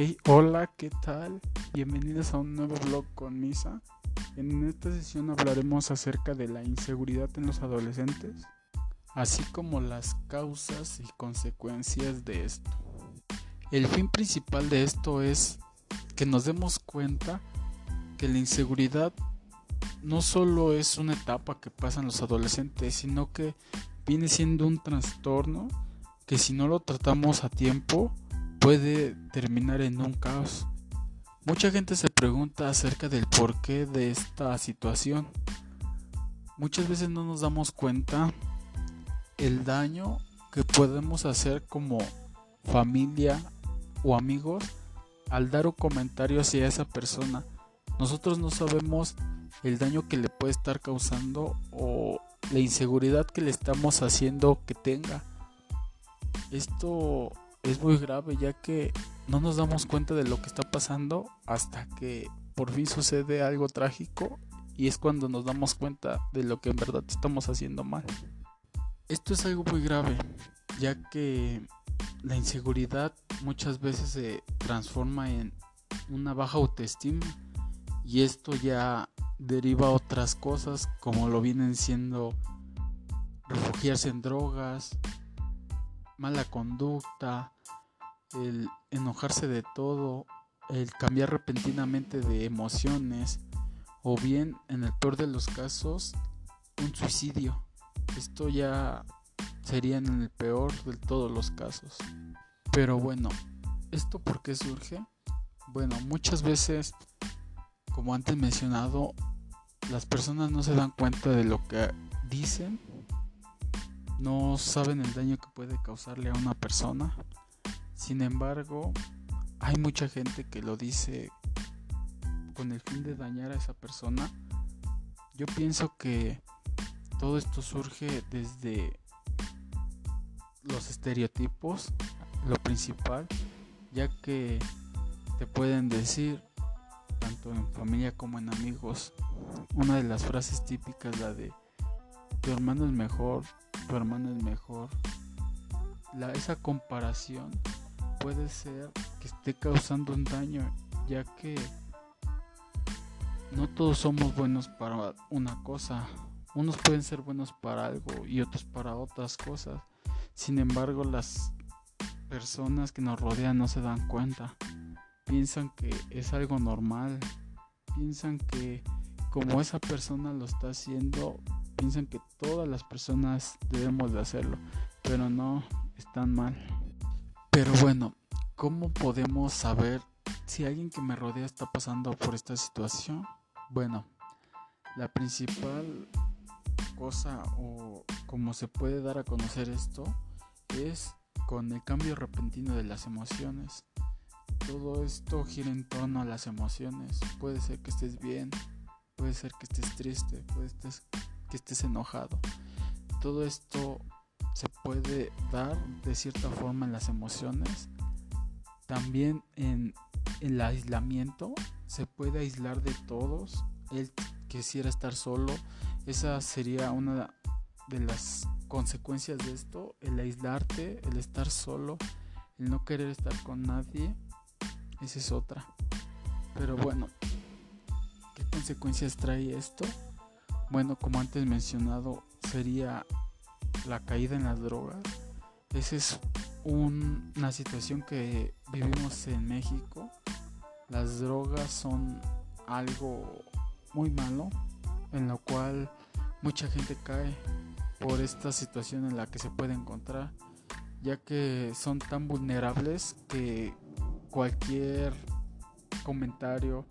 Hey, hola, ¿qué tal? Bienvenidos a un nuevo blog con Misa. En esta sesión hablaremos acerca de la inseguridad en los adolescentes, así como las causas y consecuencias de esto. El fin principal de esto es que nos demos cuenta que la inseguridad no solo es una etapa que pasan los adolescentes, sino que viene siendo un trastorno que si no lo tratamos a tiempo puede terminar en un caos. Mucha gente se pregunta acerca del porqué de esta situación. Muchas veces no nos damos cuenta el daño que podemos hacer como familia o amigos al dar un comentario hacia esa persona. Nosotros no sabemos el daño que le puede estar causando o la inseguridad que le estamos haciendo que tenga. Esto es muy grave ya que no nos damos cuenta de lo que está pasando hasta que por fin sucede algo trágico y es cuando nos damos cuenta de lo que en verdad estamos haciendo mal. Esto es algo muy grave ya que la inseguridad muchas veces se transforma en una baja autoestima y esto ya deriva a otras cosas como lo vienen siendo refugiarse en drogas, mala conducta, el enojarse de todo, el cambiar repentinamente de emociones o bien en el peor de los casos un suicidio. Esto ya sería en el peor de todos los casos. Pero bueno, ¿esto por qué surge? Bueno, muchas veces, como antes mencionado, las personas no se dan cuenta de lo que dicen, no saben el daño que puede causarle a una persona. Sin embargo, hay mucha gente que lo dice con el fin de dañar a esa persona. Yo pienso que todo esto surge desde los estereotipos, lo principal, ya que te pueden decir, tanto en familia como en amigos, una de las frases típicas, la de tu hermano es mejor, tu hermano es mejor. La, esa comparación puede ser que esté causando un daño, ya que no todos somos buenos para una cosa. Unos pueden ser buenos para algo y otros para otras cosas. Sin embargo, las personas que nos rodean no se dan cuenta. Piensan que es algo normal. Piensan que como esa persona lo está haciendo, piensan que todas las personas debemos de hacerlo. Pero no, están mal. Pero bueno, ¿cómo podemos saber si alguien que me rodea está pasando por esta situación? Bueno, la principal cosa o como se puede dar a conocer esto es con el cambio repentino de las emociones. Todo esto gira en torno a las emociones. Puede ser que estés bien, puede ser que estés triste, puede ser que estés enojado. Todo esto se puede dar de cierta forma en las emociones. También en el aislamiento se puede aislar de todos. Él quisiera estar solo. Esa sería una de las consecuencias de esto, el aislarte, el estar solo, el no querer estar con nadie, esa es otra. Pero bueno, ¿qué consecuencias trae esto? Bueno, como antes mencionado, sería la caída en las drogas. Esa es una situación que vivimos en México. Las drogas son algo muy malo en lo cual mucha gente cae por esta situación en la que se puede encontrar, ya que son tan vulnerables que cualquier comentario,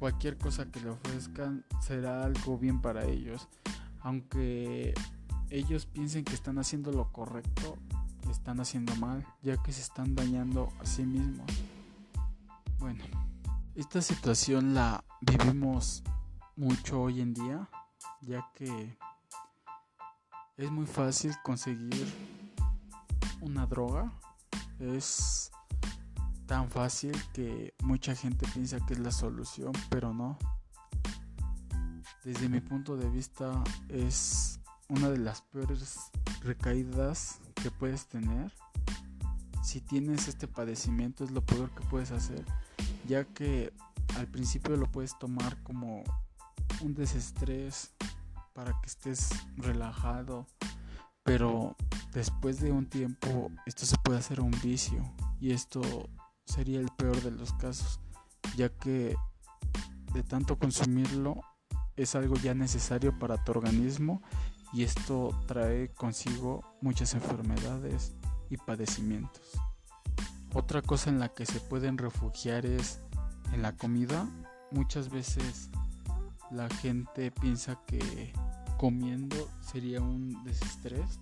cualquier cosa que le ofrezcan será algo bien para ellos. Aunque ellos piensen que están haciendo lo correcto, están haciendo mal, ya que se están dañando a sí mismos. Bueno, esta situación la vivimos mucho hoy en día, ya que es muy fácil conseguir una droga. Es tan fácil que mucha gente piensa que es la solución, pero no. Desde mi punto de vista es una de las peores recaídas que puedes tener, si tienes este padecimiento es lo peor que puedes hacer, ya que al principio lo puedes tomar como un desestrés para que estés relajado, pero después de un tiempo esto se puede hacer un vicio y esto sería el peor de los casos, ya que de tanto consumirlo es algo ya necesario para tu organismo y esto trae consigo muchas enfermedades y padecimientos. Otra cosa en la que se pueden refugiar es en la comida. Muchas veces la gente piensa que comiendo sería un desestrés.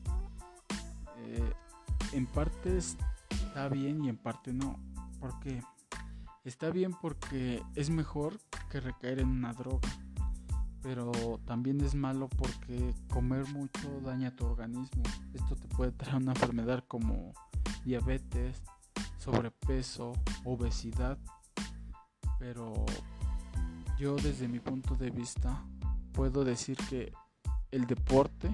Eh, en parte está bien y en parte no. Porque está bien porque es mejor que recaer en una droga. Pero también es malo porque comer mucho daña tu organismo. Esto te puede traer una enfermedad como diabetes, sobrepeso, obesidad. Pero yo desde mi punto de vista puedo decir que el deporte,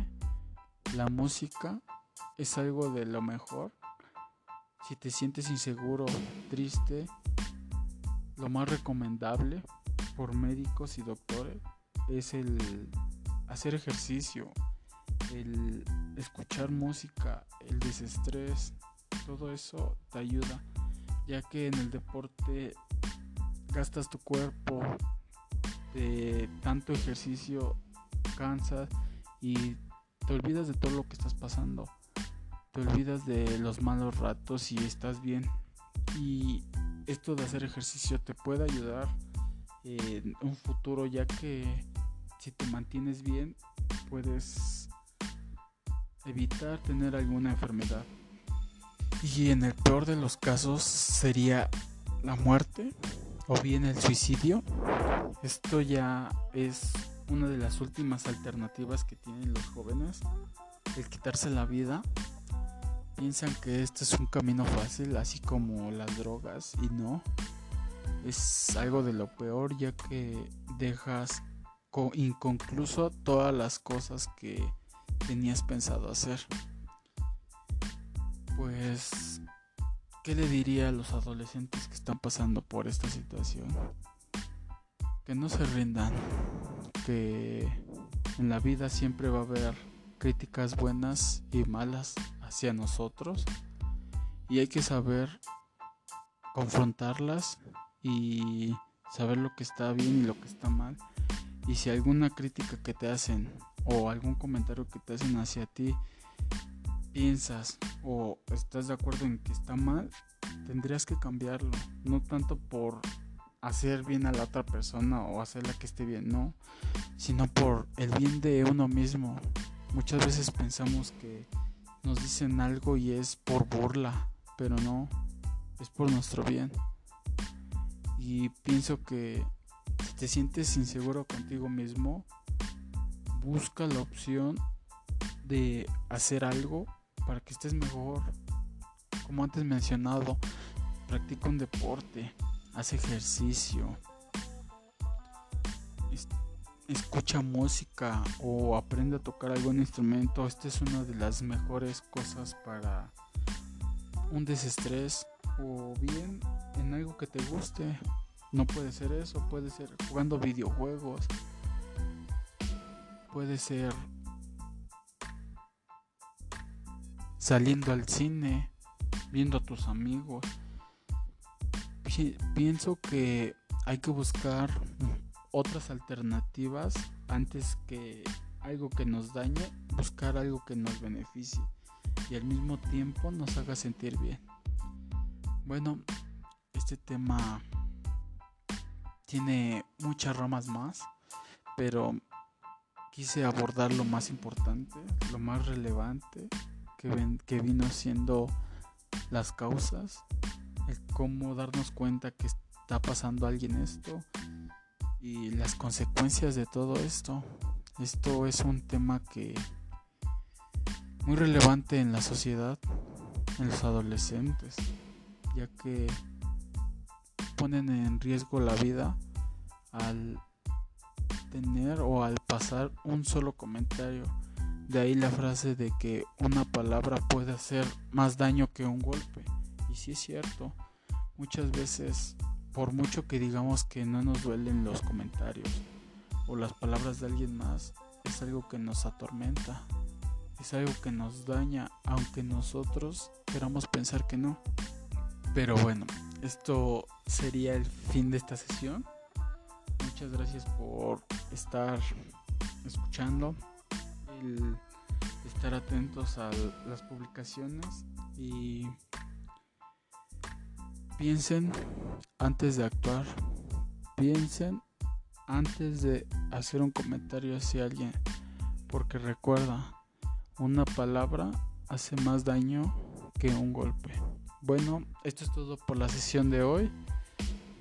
la música es algo de lo mejor. Si te sientes inseguro, triste, lo más recomendable por médicos y doctores es el hacer ejercicio, el escuchar música, el desestrés, todo eso te ayuda, ya que en el deporte gastas tu cuerpo de tanto ejercicio, cansas y te olvidas de todo lo que estás pasando. Te olvidas de los malos ratos y estás bien. Y esto de hacer ejercicio te puede ayudar en un futuro ya que si te mantienes bien puedes evitar tener alguna enfermedad. Y en el peor de los casos sería la muerte o bien el suicidio. Esto ya es una de las últimas alternativas que tienen los jóvenes, el quitarse la vida. Piensan que este es un camino fácil, así como las drogas, y no. Es algo de lo peor ya que dejas inconcluso todas las cosas que tenías pensado hacer. Pues, ¿qué le diría a los adolescentes que están pasando por esta situación? Que no se rindan, que en la vida siempre va a haber críticas buenas y malas hacia nosotros y hay que saber confrontarlas y saber lo que está bien y lo que está mal. Y si alguna crítica que te hacen o algún comentario que te hacen hacia ti piensas o estás de acuerdo en que está mal, tendrías que cambiarlo. No tanto por hacer bien a la otra persona o hacerla que esté bien, no, sino por el bien de uno mismo. Muchas veces pensamos que nos dicen algo y es por burla, pero no, es por nuestro bien. Y pienso que si te sientes inseguro contigo mismo, busca la opción de hacer algo para que estés mejor. Como antes mencionado, practica un deporte, haz ejercicio, escucha música o aprende a tocar algún instrumento. Esta es una de las mejores cosas para un desestrés o bien en algo que te guste. No puede ser eso, puede ser jugando videojuegos, puede ser saliendo al cine, viendo a tus amigos. pienso que hay que buscar otras alternativas antes que algo que nos dañe, buscar algo que nos beneficie y al mismo tiempo nos haga sentir bien. Bueno, este tema tiene muchas ramas más, pero quise abordar lo más importante, lo más relevante que, vino siendo las causas, el cómo darnos cuenta que está pasando a alguien esto y las consecuencias de todo esto. Esto es un tema que muy relevante en la sociedad, en los adolescentes, ya que ponen en riesgo la vida al tener o al pasar un solo comentario de ahí la frase de que una palabra puede hacer más daño que un golpe. Y sí es cierto, muchas veces, por mucho que digamos que no nos duelen los comentarios o las palabras de alguien más, es algo que nos atormenta, es algo que nos daña, aunque nosotros queramos pensar que no. Pero bueno, esto sería el fin de esta sesión. Muchas gracias por estar escuchando, el estar atentos a las publicaciones y piensen antes de actuar, piensen antes de hacer un comentario hacia alguien, porque recuerda, una palabra hace más daño que un golpe. Bueno, esto es todo por la sesión de hoy.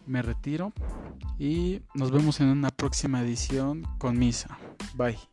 Me retiro y nos vemos en una próxima edición con Misa. Bye.